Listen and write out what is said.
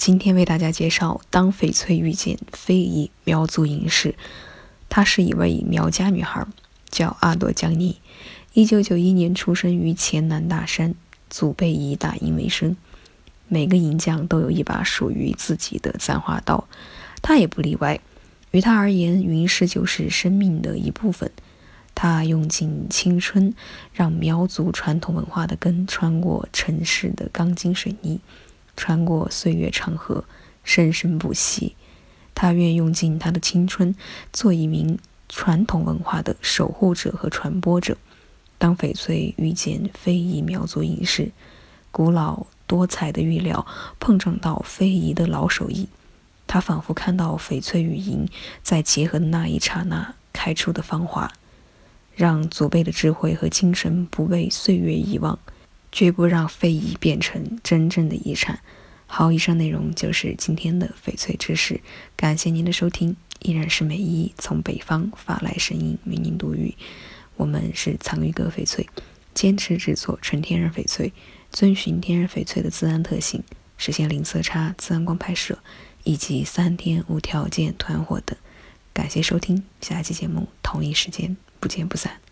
今天为大家介绍《当翡翠遇见非遗苗族隐士》。她是一位苗家女孩，叫阿朵江妮。一九九一年出生于黔南大山，祖辈以打银为生。每个银匠都有一把属于自己的簪花刀，她也不例外。于她而言，云饰就是生命的一部分。她用尽青春，让苗族传统文化的根穿过城市的钢筋水泥。穿过岁月长河，生生不息。他愿用尽他的青春，做一名传统文化的守护者和传播者。当翡翠遇见非遗苗族影视，古老多彩的玉料碰撞到非遗的老手艺，他仿佛看到翡翠与银在结合的那一刹那开出的芳华，让祖辈的智慧和精神不被岁月遗忘。绝不让非遗变成真正的遗产。好，以上内容就是今天的翡翠知识，感谢您的收听。依然是美伊从北方发来声音为您读语。我们是藏玉阁翡翠，坚持制作纯天然翡翠，遵循天然翡翠的自然特性，实现零色差、自然光拍摄以及三天无条件团伙等。感谢收听，下期节目同一时间不见不散。